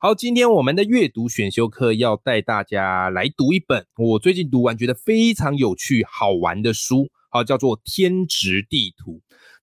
好，今天我们的阅读选修课要带大家来读一本我最近读完觉得非常有趣好玩的书，好，叫做《天职地图》。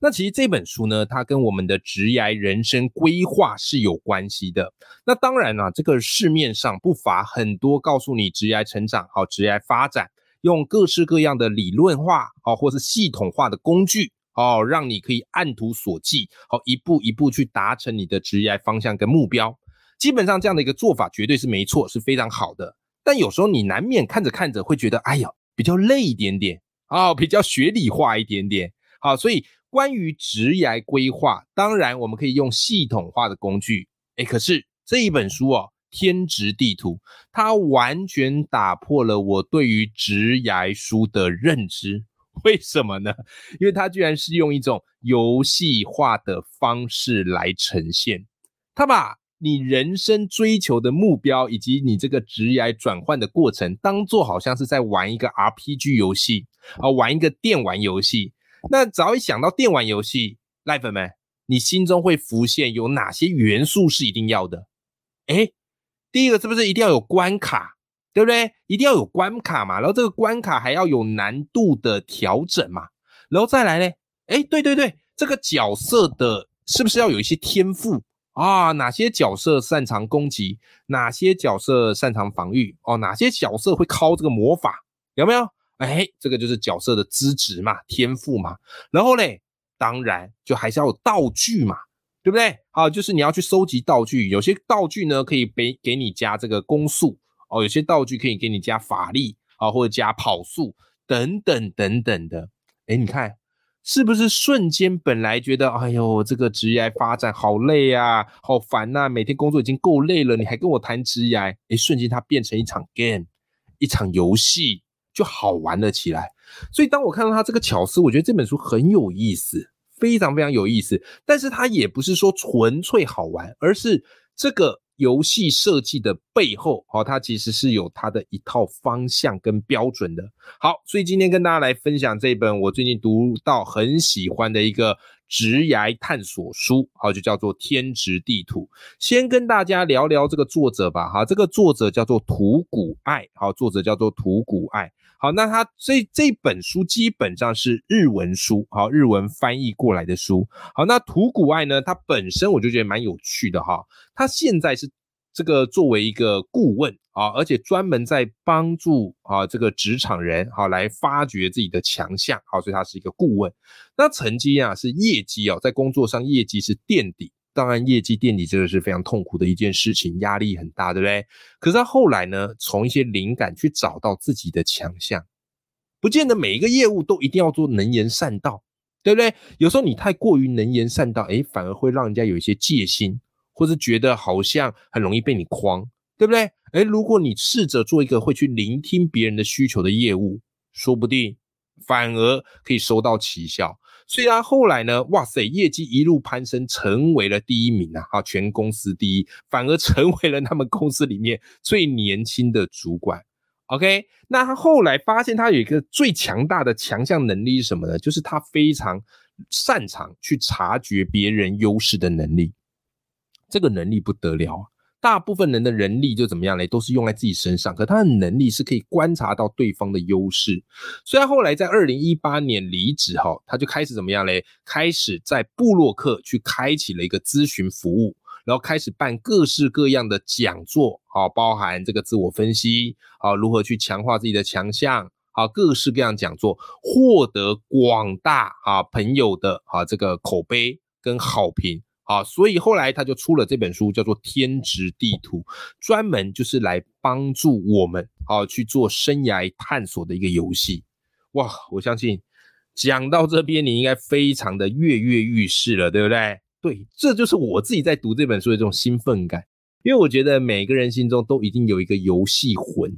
那其实这本书呢，它跟我们的职业人生规划是有关系的。那当然啦、这个市面上不乏很多告诉你职业成长、好职业发展，用各式各样的理论化哦，或是系统化的工具哦，让你可以按图索骥，好一步一步去达成你的职业方向跟目标。基本上这样的一个做法绝对是没错，是非常好的。但有时候你难免看着看着会觉得，哎呀，比较累一点点啊、比较学理化一点点。好，所以关于职涯规划，当然我们可以用系统化的工具。哎，可是这一本书哦，《天职地图》，它完全打破了我对于职涯书的认知。为什么呢？因为它居然是用一种游戏化的方式来呈现，它把你人生追求的目标以及你这个职业转换的过程，当做好像是在玩一个 RPG 游戏啊，玩一个电玩游戏。那只要一想到电玩游戏，赖粉们，你心中会浮现有哪些元素是一定要的？诶，第一个是不是一定要有关卡，对不对？一定要有关卡嘛，然后这个关卡还要有难度的调整嘛，然后再来呢？诶，对对对，这个角色的是不是要有一些天赋啊？哪些角色擅长攻击？哪些角色擅长防御？哦，哪些角色会靠这个魔法？有没有？哎，这个就是角色的资质嘛，天赋嘛。然后嘞，当然就还是要有道具嘛，对不对？好，就是你要去收集道具，有些道具呢可以给给你加这个攻速哦，有些道具可以给你加法力啊，或者加跑速等等等等的。哎，你看是不是瞬间本来觉得哎呦这个职业发展好累啊，好烦呐、每天工作已经够累了，你还跟我谈职业？哎，瞬间它变成一场 game，一场游戏。就好玩了起来。所以当我看到他这个巧思，我觉得这本书很有意思，非常非常有意思。但是它也不是说纯粹好玩，而是这个游戏设计的背后，哦，它其实是有它的一套方向跟标准的。好，所以今天跟大家来分享这一本我最近读到很喜欢的一个职涯探索书，好，就叫做《天职地图》。先跟大家聊聊这个作者吧，哈，这个作者叫做土谷爱，好，作者叫做土谷爱。好，那他这这本书基本上是日文书，好，日文翻译过来的书。好，那土谷爱呢，他本身我就觉得蛮有趣的哈，他现在是这个作为一个顾问啊，而且专门在帮助啊这个职场人好来发掘自己的强项，好，所以他是一个顾问。那曾经啊是业绩哦，在工作上业绩是垫底。当然，业绩垫底这个是非常痛苦的一件事情，压力很大，对不对？可是他后来呢，从一些灵感去找到自己的强项，不见得每一个业务都一定要做能言善道，对不对？有时候你太过于能言善道，诶，反而会让人家有一些戒心，或是觉得好像很容易被你诓，对不对？诶，如果你试着做一个会去聆听别人的需求的业务，说不定反而可以收到奇效。虽然后来呢，哇塞，业绩一路攀升，成为了第一名啊，啊，全公司第一，反而成为了他们公司里面最年轻的主管。OK，那他后来发现他有一个最强大的强项能力是什么呢？就是他非常擅长去察觉别人优势的能力。这个能力不得了啊！大部分人的人力就怎么样嘞，都是用在自己身上，可他的能力是可以观察到对方的优势。虽然后来在二零一八年离职哈，他就开始怎么样嘞？开始在布洛克去开启了一个咨询服务，然后开始办各式各样的讲座，好，包含这个自我分析，好，如何去强化自己的强项，好，各式各样讲座，获得广大啊朋友的啊这个口碑跟好评。啊，所以后来他就出了这本书，叫做《天职地图》，专门就是来帮助我们啊去做生涯探索的一个游戏。哇，我相信讲到这边，你应该非常的跃跃欲试了，对不对？对，这就是我自己在读这本书的这种兴奋感。因为我觉得每个人心中都一定有一个游戏魂，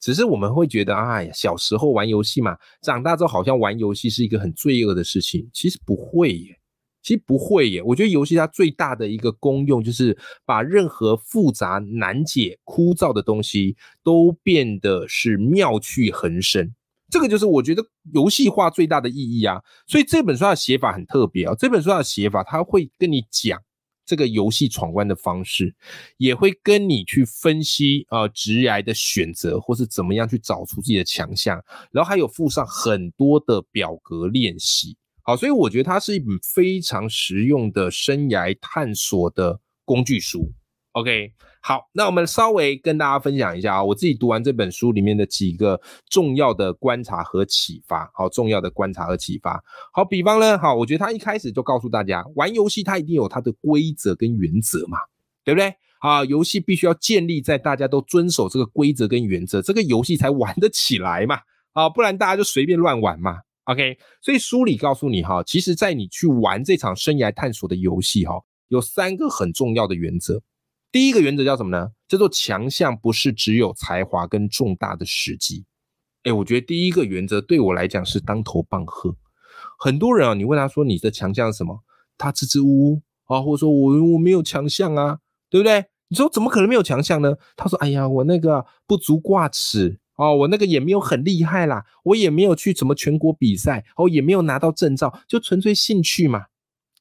只是我们会觉得，哎呀，小时候玩游戏嘛，长大之后好像玩游戏是一个很罪恶的事情。其实不会耶，其实不会耶。我觉得游戏它最大的一个功用，就是把任何复杂、难解、枯燥的东西都变得是妙趣横生。这个就是我觉得游戏化最大的意义啊。所以这本书的写法很特别啊。这本书的写法，它会跟你讲。这个游戏闯关的方式，也会跟你去分析啊，直癌的选择，或是怎么样去找出自己的强项，然后还有附上很多的表格练习。好，所以我觉得它是一本非常实用的生涯探索的工具书。OK。好，那我们稍微跟大家分享一下啊，我自己读完这本书里面的几个重要的观察和启发。好，重要的观察和启发。好，比方呢，好，我觉得他一开始就告诉大家，玩游戏它一定有它的规则跟原则嘛，对不对？啊，游戏必须要建立在大家都遵守这个规则跟原则，这个游戏才玩得起来嘛。啊，不然大家就随便乱玩嘛。OK，所以书里告诉你哈，其实在你去玩这场生涯探索的游戏哈，有三个很重要的原则。第一个原则叫什么呢？叫做强项不是只有才华跟重大的时机。哎，我觉得第一个原则对我来讲是当头棒喝。很多人啊，你问他说你的强项是什么，他支支吾吾啊，或者说我我没有强项啊，对不对？你说怎么可能没有强项呢？他说，哎呀，我那个不足挂齿哦，我那个也没有很厉害啦，我也没有去什么全国比赛哦，也没有拿到证照，就纯粹兴趣嘛。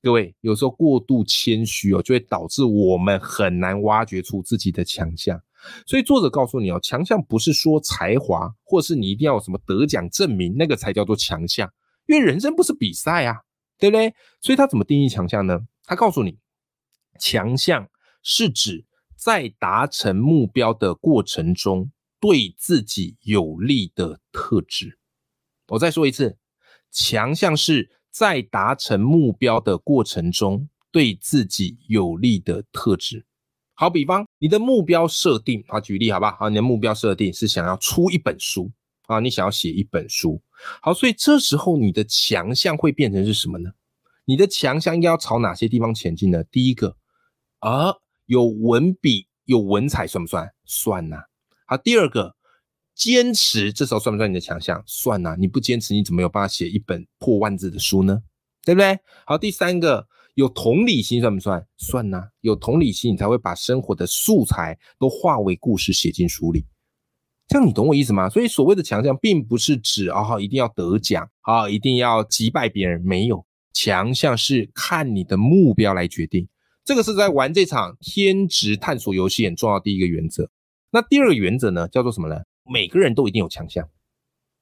各位，有时候过度谦虚哦，就会导致我们很难挖掘出自己的强项。所以作者告诉你哦，强项不是说才华，或是你一定要有什么得奖证明，那个才叫做强项。因为人生不是比赛啊，对不对？所以他怎么定义强项呢？他告诉你，强项是指在达成目标的过程中对自己有利的特质。我再说一次，强项是。在达成目标的过程中，对自己有利的特质。好比方，你的目标设定啊，举例好不好？你的目标设定是想要出一本书啊，你想要写一本书。好，所以这时候你的强项会变成是什么呢？你的强项应该要朝哪些地方前进呢？第一个，啊，有文笔、有文采，算不算？算呐。好，第二个。坚持，这时候算不算你的强项？算呐！你不坚持，你怎么有办法写一本破万字的书呢？对不对？好，第三个，有同理心算不算？算呐！有同理心，你才会把生活的素材都化为故事写进书里。这样你懂我意思吗？所以所谓的强项，并不是指啊，一定要得奖啊，一定要击败别人。没有，强项是看你的目标来决定。这个是在玩这场天职探索游戏很重要的第一个原则。那第二个原则呢，叫做什么呢？每个人都一定有强项，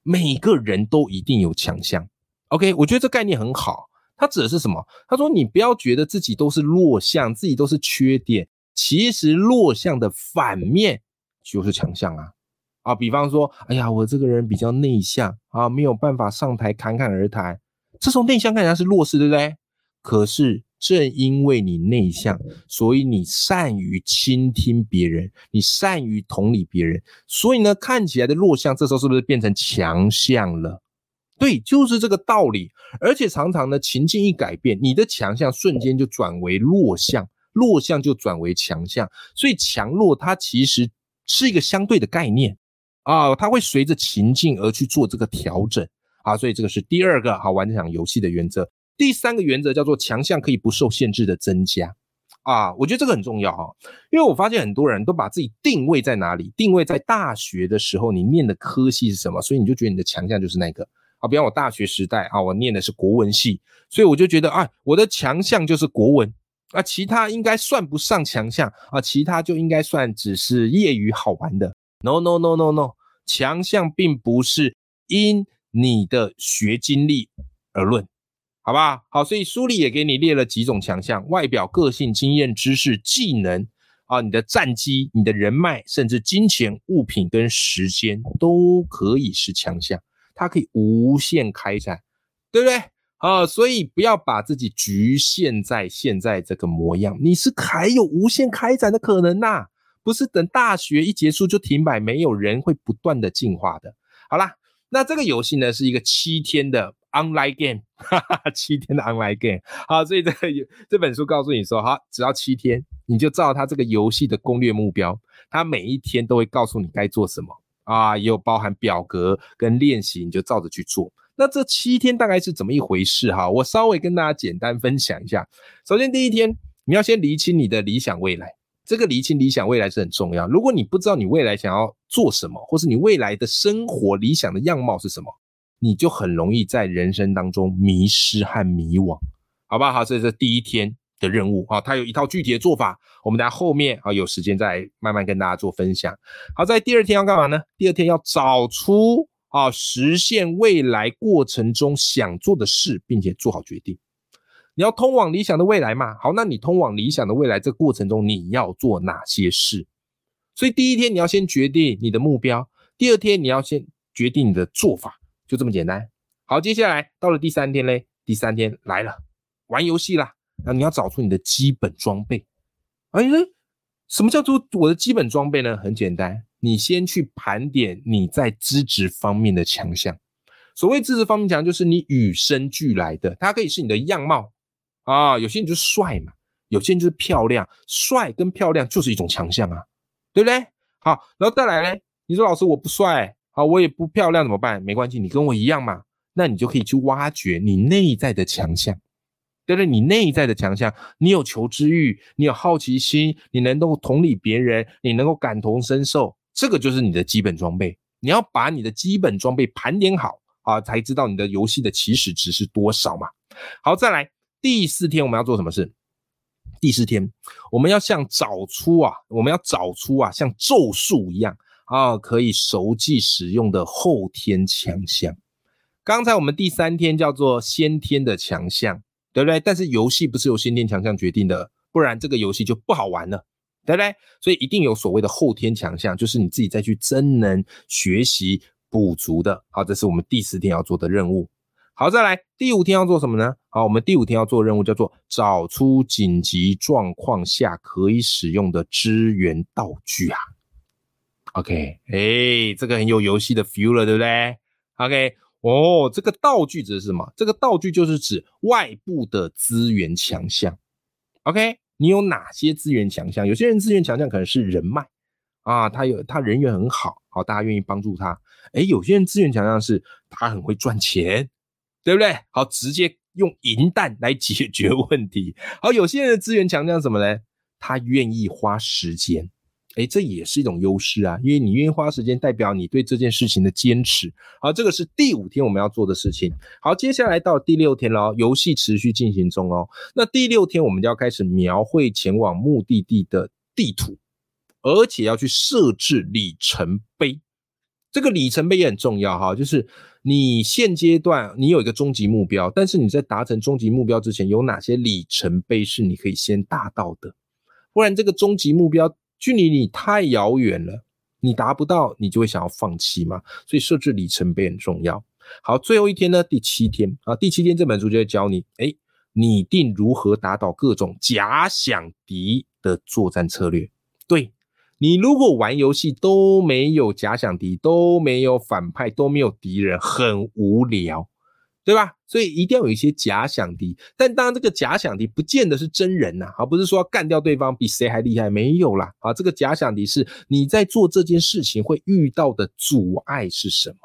每个人都一定有强项。OK，我觉得这概念很好。它指的是什么？他说你不要觉得自己都是弱项，自己都是缺点。其实弱项的反面就是强项啊！啊，比方说，哎呀，我这个人比较内向啊，没有办法上台侃侃而谈。这种内向看起来是弱势，对不对？可是。正因为你内向，所以你善于倾听别人，你善于同理别人，所以呢，看起来的弱项，这时候是不是变成强项了？对，就是这个道理。而且常常呢，情境一改变，你的强项瞬间就转为弱项，弱项就转为强项。所以强弱它其实是一个相对的概念啊，它会随着情境而去做这个调整啊。所以这个是第二个好玩这场游戏的原则。第三个原则叫做强项可以不受限制的增加啊，我觉得这个很重要哈，因为我发现很多人都把自己定位在哪里，定位在大学的时候你念的科系是什么，所以你就觉得你的强项就是那个啊。比方我大学时代啊，我念的是国文系，所以我就觉得啊，我的强项就是国文啊，其他应该算不上强项啊，其他就应该算只是业余好玩的。No no no no no，强项并不是因你的学经历而论。好吧，好，所以书里也给你列了几种强项：外表、个性、经验、知识、技能啊，你的战绩、你的人脉，甚至金钱、物品跟时间都可以是强项，它可以无限开展，对不对？啊，所以不要把自己局限在现在这个模样，你是还有无限开展的可能呐，不是等大学一结束就停摆，没有人会不断的进化的。好啦，那这个游戏呢是一个七天的。Online game，哈哈，七天的 online game。好，所以这个这本书告诉你说，好，只要七天，你就照它这个游戏的攻略目标，它每一天都会告诉你该做什么啊，也有包含表格跟练习，你就照着去做。那这七天大概是怎么一回事哈？我稍微跟大家简单分享一下。首先第一天，你要先厘清你的理想未来。这个厘清理想未来是很重要。如果你不知道你未来想要做什么，或是你未来的生活理想的样貌是什么，你就很容易在人生当中迷失和迷惘，好不好？好，这是第一天的任务啊，它有一套具体的做法，我们在后面啊有时间再慢慢跟大家做分享。好，在第二天要干嘛呢？第二天要找出啊实现未来过程中想做的事，并且做好决定。你要通往理想的未来嘛？好，那你通往理想的未来这过程中，你要做哪些事？所以第一天你要先决定你的目标，第二天你要先决定你的做法，就这么简单。好，接下来到了第三天嘞，第三天来了，玩游戏啦。那你要找出你的基本装备。哎，什么叫做我的基本装备呢？很简单，你先去盘点你在资质方面的强项。所谓资质方面强，就是你与生俱来的，它可以是你的样貌。啊，有些人就是帅嘛，有些人就是漂亮，帅跟漂亮就是一种强项啊，对不对？好，然后再来呢，你说老师我不帅，好，我也不漂亮怎么办？没关系，你跟我一样嘛，那你就可以去挖掘你内在的强项，对不对？你内在的强项，你有求知欲，你有好奇心，你能够同理别人，你能够感同身受，这个就是你的基本装备。你要把你的基本装备盘点好啊，才知道你的游戏的起始值是多少嘛。好，再来。第四天我们要做什么事？第四天我们要像找出啊，我们要找出啊，像咒术一样啊，可以熟记使用的后天强项。刚才我们第三天叫做先天的强项，对不对？但是游戏不是由先天强项决定的，不然这个游戏就不好玩了，对不对？所以一定有所谓的后天强项，就是你自己再去真能学习补足的。好，这是我们第四天要做的任务。好，再来第五天要做什么呢？好，我们第五天要做任务叫做找出紧急状况下可以使用的支援道具啊。OK，哎，这个很有游戏的 feel 了，对不对？OK，哦，这个道具指的是什么？这个道具就是指外部的资源强项。OK，你有哪些资源强项？有些人资源强项可能是人脉啊，他有他人缘很好，好，大家愿意帮助他。哎，有些人资源强项是他很会赚钱。对不对？好，直接用银弹来解决问题。好，有些人的资源强项什么呢？他愿意花时间，哎，这也是一种优势啊。因为你愿意花时间，代表你对这件事情的坚持。好，这个是第五天我们要做的事情。好，接下来到第六天了，游戏持续进行中哦。那第六天我们就要开始描绘前往目的地的地图，而且要去设置里程碑。这个里程碑也很重要哈，就是你现阶段你有一个终极目标，但是你在达成终极目标之前，有哪些里程碑是你可以先达到的？不然这个终极目标距离你太遥远了，你达不到，你就会想要放弃嘛。所以设置里程碑很重要。好，最后一天呢，第七天啊，第七天这本书就会教你，哎，拟定如何打倒各种假想敌的作战策略。对。你如果玩游戏都没有假想敌，都没有反派，都没有敌人，很无聊，对吧？所以一定要有一些假想敌。但当然，这个假想敌不见得是真人呐，而不是说要干掉对方比谁还厉害，没有啦。啊，这个假想敌是你在做这件事情会遇到的阻碍是什么？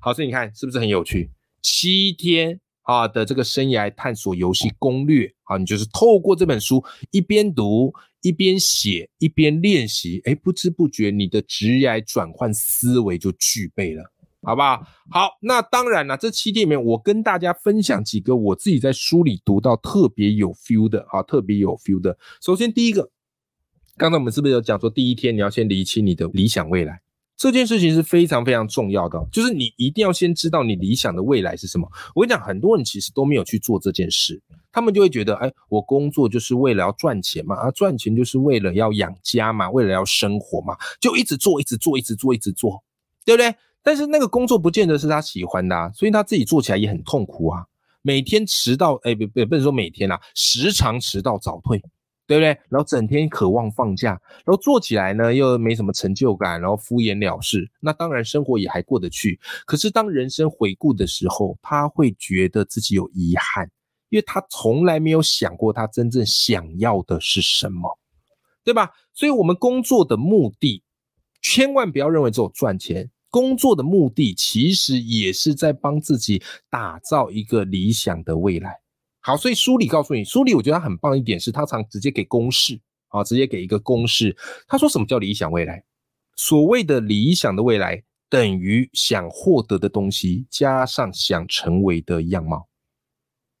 好，所以你看是不是很有趣？七天啊的这个生涯探索游戏攻略啊，你就是透过这本书一边读。一边写一边练习，哎，不知不觉你的职业转换思维就具备了，好不好？好，那当然了，这七天里面，我跟大家分享几个我自己在书里读到特别有 feel 的，啊，特别有 feel 的。首先第一个，刚才我们是不是有讲说，第一天你要先理清你的理想未来？这件事情是非常非常重要的，就是你一定要先知道你理想的未来是什么。我跟你讲，很多人其实都没有去做这件事，他们就会觉得，哎，我工作就是为了要赚钱嘛，啊，赚钱就是为了要养家嘛，为了要生活嘛，就一直做，一直做，一直做，一直做，对不对？但是那个工作不见得是他喜欢的，啊所以他自己做起来也很痛苦啊，每天迟到，哎，不不不能说每天啦，时常迟到早退。对不对？然后整天渴望放假，然后做起来呢又没什么成就感，然后敷衍了事。那当然生活也还过得去。可是当人生回顾的时候，他会觉得自己有遗憾，因为他从来没有想过他真正想要的是什么，对吧？所以，我们工作的目的，千万不要认为只有赚钱。工作的目的其实也是在帮自己打造一个理想的未来。好，所以书里告诉你，书里我觉得他很棒一点是，他常直接给公式啊，直接给一个公式。他说什么叫理想未来？所谓的理想的未来，等于想获得的东西加上想成为的样貌。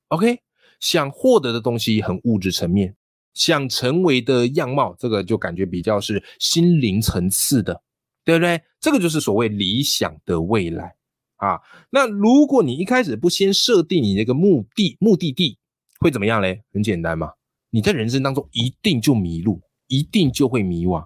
OK，想获得的东西很物质层面，想成为的样貌，这个就感觉比较是心灵层次的。对不对？这个就是所谓理想的未来啊。那如果你一开始不先设定你那个目的目的地，会怎么样嘞？很简单嘛，你在人生当中一定就迷路，一定就会迷惘。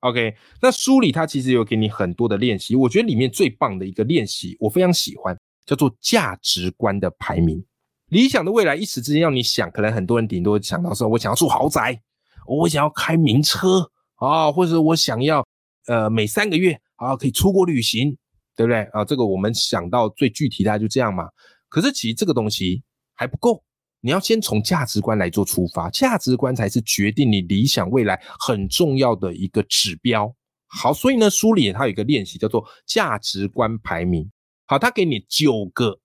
OK，那书里它其实有给你很多的练习，我觉得里面最棒的一个练习，我非常喜欢，叫做价值观的排名。理想的未来一时之间要你想，可能很多人顶多想到说，我想要住豪宅，我想要开名车啊，或者我想要。呃，每三个月啊，可以出国旅行，对不对啊？这个我们想到最具体的就这样嘛。可是其实这个东西还不够，你要先从价值观来做出发，价值观才是决定你理想未来很重要的一个指标。好，所以呢，书里它有一个练习叫做价值观排名。好，它给你九个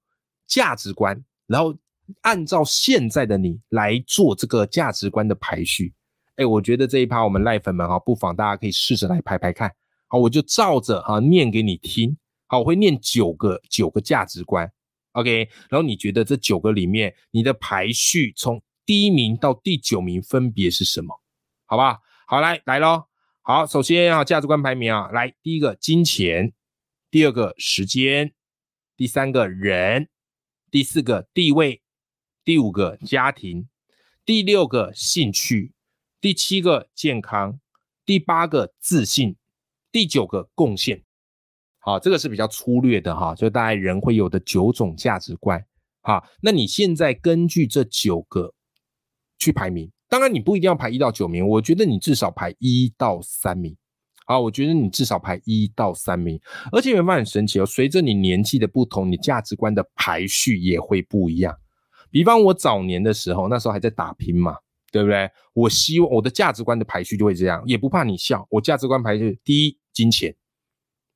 价值观，然后按照现在的你来做这个价值观的排序。哎，我觉得这一趴我们赖粉们哈，不妨大家可以试着来排排看。好，我就照着哈念给你听。好，我会念九个九个价值观，OK。然后你觉得这九个里面，你的排序从第一名到第九名分别是什么？好吧？好，来来喽。好，首先啊，价值观排名啊，来第一个金钱，第二个时间，第三个人，第四个地位，第五个家庭，第六个兴趣。第七个健康，第八个自信，第九个贡献。好，这个是比较粗略的哈，就大概人会有的九种价值观。好，那你现在根据这九个去排名，当然你不一定要排一到九名，我觉得你至少排一到三名。好，我觉得你至少排一到三名，而且有没有很神奇哦？随着你年纪的不同，你价值观的排序也会不一样。比方我早年的时候，那时候还在打拼嘛。对不对？我希望我的价值观的排序就会这样，也不怕你笑。我价值观排序第一，金钱，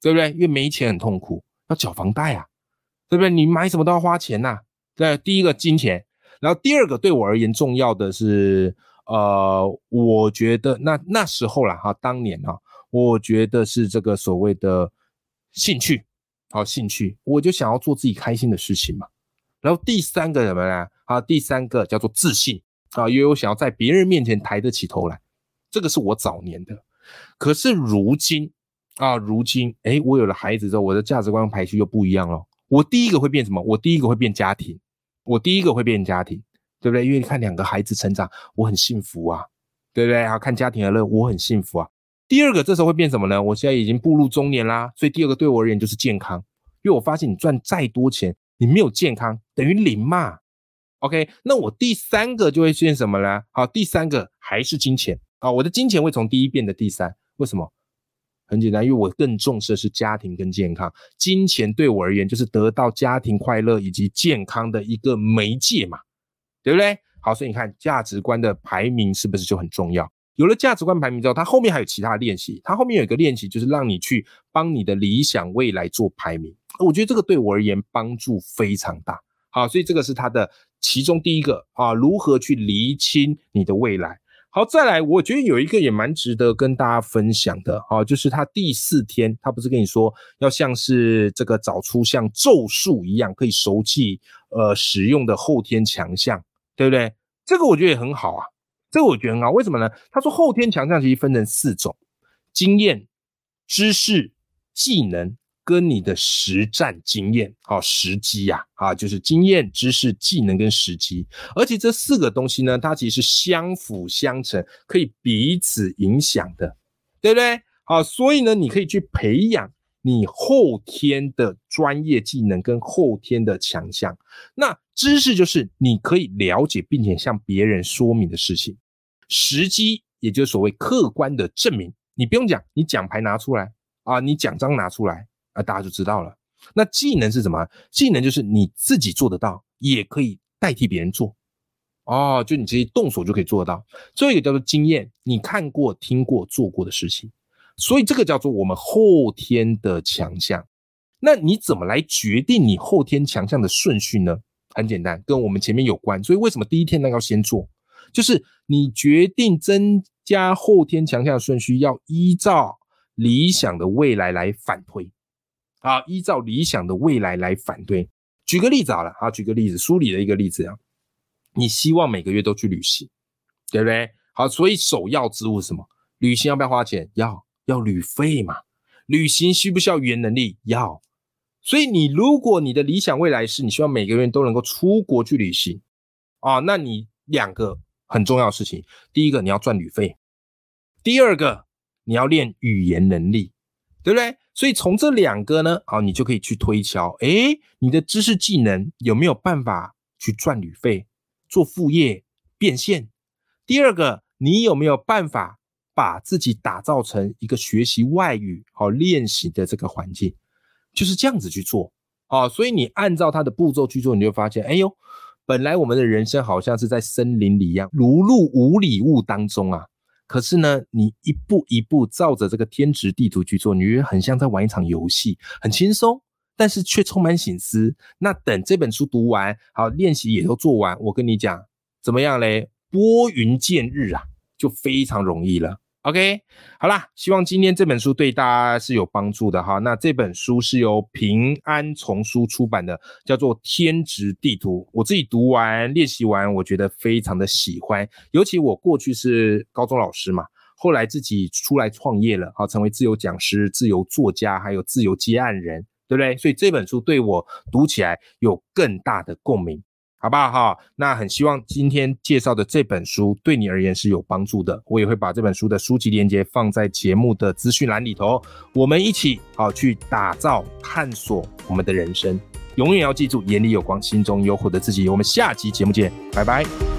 对不对？因为没钱很痛苦，要缴房贷啊，对不对？你买什么都要花钱呐。对，第一个金钱，然后第二个对我而言重要的是，呃，我觉得那那时候啦哈，当年啊，我觉得是这个所谓的兴趣，好兴趣，我就想要做自己开心的事情嘛。然后第三个什么呢？啊，第三个叫做自信。啊，因为我想要在别人面前抬得起头来，这个是我早年的。可是如今啊，如今哎，我有了孩子之后，我的价值观排序又不一样了。我第一个会变什么？我第一个会变家庭，我第一个会变家庭，对不对？因为你看两个孩子成长，我很幸福啊，对不对？啊，看家庭的乐，我很幸福啊。第二个这时候会变什么呢？我现在已经步入中年啦，所以第二个对我而言就是健康，因为我发现你赚再多钱，你没有健康等于零嘛。OK，那我第三个就会出现什么呢？好，第三个还是金钱啊，我的金钱会从第一变的第三，为什么？很简单，因为我更重视的是家庭跟健康，金钱对我而言就是得到家庭快乐以及健康的一个媒介嘛，对不对？好，所以你看价值观的排名是不是就很重要？有了价值观排名之后，它后面还有其他的练习，它后面有一个练习就是让你去帮你的理想未来做排名，我觉得这个对我而言帮助非常大。啊，所以这个是它的。其中第一个啊，如何去厘清你的未来？好，再来，我觉得有一个也蛮值得跟大家分享的啊，就是他第四天，他不是跟你说要像是这个找出像咒术一样可以熟记呃使用的后天强项，对不对？这个我觉得也很好啊，这个我觉得很好，为什么呢？他说后天强项其实分成四种：经验、知识、技能。跟你的实战经验，好时机呀，啊，就是经验、知识、技能跟时机，而且这四个东西呢，它其实是相辅相成，可以彼此影响的，对不对？好，所以呢，你可以去培养你后天的专业技能跟后天的强项。那知识就是你可以了解并且向别人说明的事情，时机，也就是所谓客观的证明。你不用讲，你奖牌拿出来啊，你奖章拿出来啊，大家就知道了。那技能是什么？技能就是你自己做得到，也可以代替别人做。哦，就你直接动手就可以做得到。最后一个叫做经验，你看过、听过、做过的事情。所以这个叫做我们后天的强项。那你怎么来决定你后天强项的顺序呢？很简单，跟我们前面有关。所以为什么第一天呢要先做？就是你决定增加后天强项的顺序，要依照理想的未来来反推。啊，依照理想的未来来反对。举个例子好了，好，举个例子，书里的一个例子啊，你希望每个月都去旅行，对不对？好，所以首要之物是什么？旅行要不要花钱？要，要旅费嘛。旅行需不需要语言能力？要。所以你如果你的理想未来是你希望每个人都能够出国去旅行啊，那你两个很重要的事情，第一个你要赚旅费，第二个你要练语言能力，对不对？所以从这两个呢，好，你就可以去推敲，诶，你的知识技能有没有办法去赚旅费，做副业变现？第二个，你有没有办法把自己打造成一个学习外语好练习的这个环境？就是这样子去做啊，所以你按照他的步骤去做，你就发现，哎呦，本来我们的人生好像是在森林里一样，如入无里雾当中啊。可是呢，你一步一步照着这个天职地图去做，你觉得很像在玩一场游戏，很轻松，但是却充满醒思。那等这本书读完，好练习也都做完，我跟你讲，怎么样嘞？拨云见日啊，就非常容易了。OK，好啦，希望今天这本书对大家是有帮助的哈。那这本书是由平安丛书出版的，叫做《天职地图》。我自己读完、练习完，我觉得非常的喜欢。尤其我过去是高中老师嘛，后来自己出来创业了，好，成为自由讲师、自由作家，还有自由接案人，对不对？所以这本书对我读起来有更大的共鸣。好不好哈？那很希望今天介绍的这本书对你而言是有帮助的。我也会把这本书的书籍链接放在节目的资讯栏里头。我们一起好去打造、探索我们的人生。永远要记住，眼里有光，心中有火的自己。我们下期节目见，拜拜。